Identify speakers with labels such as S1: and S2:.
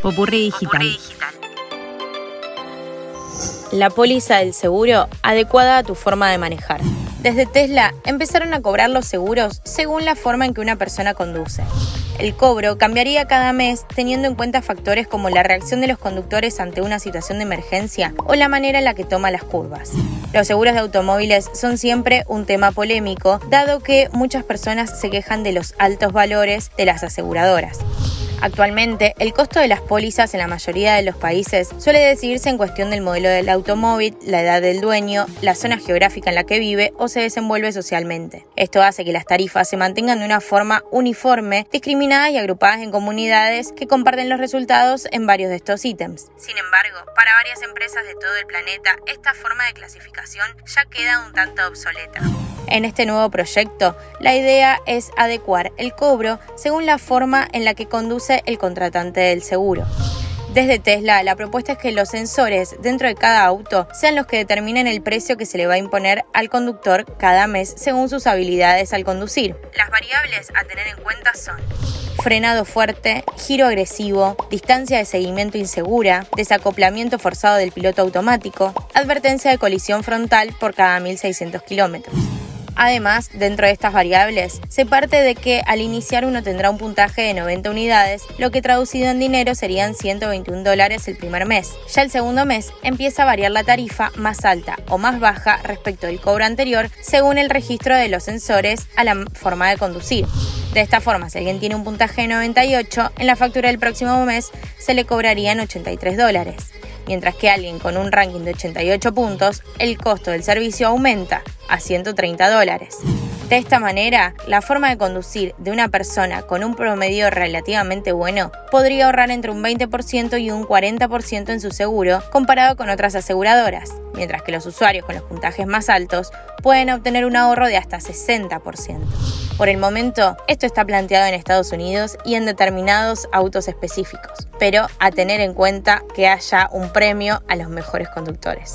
S1: Popurrí digital.
S2: La póliza del seguro adecuada a tu forma de manejar. Desde Tesla empezaron a cobrar los seguros según la forma en que una persona conduce. El cobro cambiaría cada mes teniendo en cuenta factores como la reacción de los conductores ante una situación de emergencia o la manera en la que toma las curvas. Los seguros de automóviles son siempre un tema polémico, dado que muchas personas se quejan de los altos valores de las aseguradoras. Actualmente, el costo de las pólizas en la mayoría de los países suele decidirse en cuestión del modelo del automóvil, la edad del dueño, la zona geográfica en la que vive o se desenvuelve socialmente. Esto hace que las tarifas se mantengan de una forma uniforme, discriminadas y agrupadas en comunidades que comparten los resultados en varios de estos ítems. Sin embargo, para varias empresas de todo el planeta, esta forma de clasificación ya queda un tanto obsoleta. En este nuevo proyecto, la idea es adecuar el cobro según la forma en la que conduce el contratante del seguro. Desde Tesla, la propuesta es que los sensores dentro de cada auto sean los que determinen el precio que se le va a imponer al conductor cada mes según sus habilidades al conducir. Las variables a tener en cuenta son frenado fuerte, giro agresivo, distancia de seguimiento insegura, desacoplamiento forzado del piloto automático, advertencia de colisión frontal por cada 1600 kilómetros. Además, dentro de estas variables, se parte de que al iniciar uno tendrá un puntaje de 90 unidades, lo que traducido en dinero serían 121 dólares el primer mes. Ya el segundo mes empieza a variar la tarifa más alta o más baja respecto del cobro anterior según el registro de los sensores a la forma de conducir. De esta forma, si alguien tiene un puntaje de 98, en la factura del próximo mes se le cobrarían 83 dólares mientras que alguien con un ranking de 88 puntos, el costo del servicio aumenta a 130 dólares. De esta manera, la forma de conducir de una persona con un promedio relativamente bueno podría ahorrar entre un 20% y un 40% en su seguro comparado con otras aseguradoras, mientras que los usuarios con los puntajes más altos pueden obtener un ahorro de hasta 60%. Por el momento, esto está planteado en Estados Unidos y en determinados autos específicos, pero a tener en cuenta que haya un premio a los mejores conductores.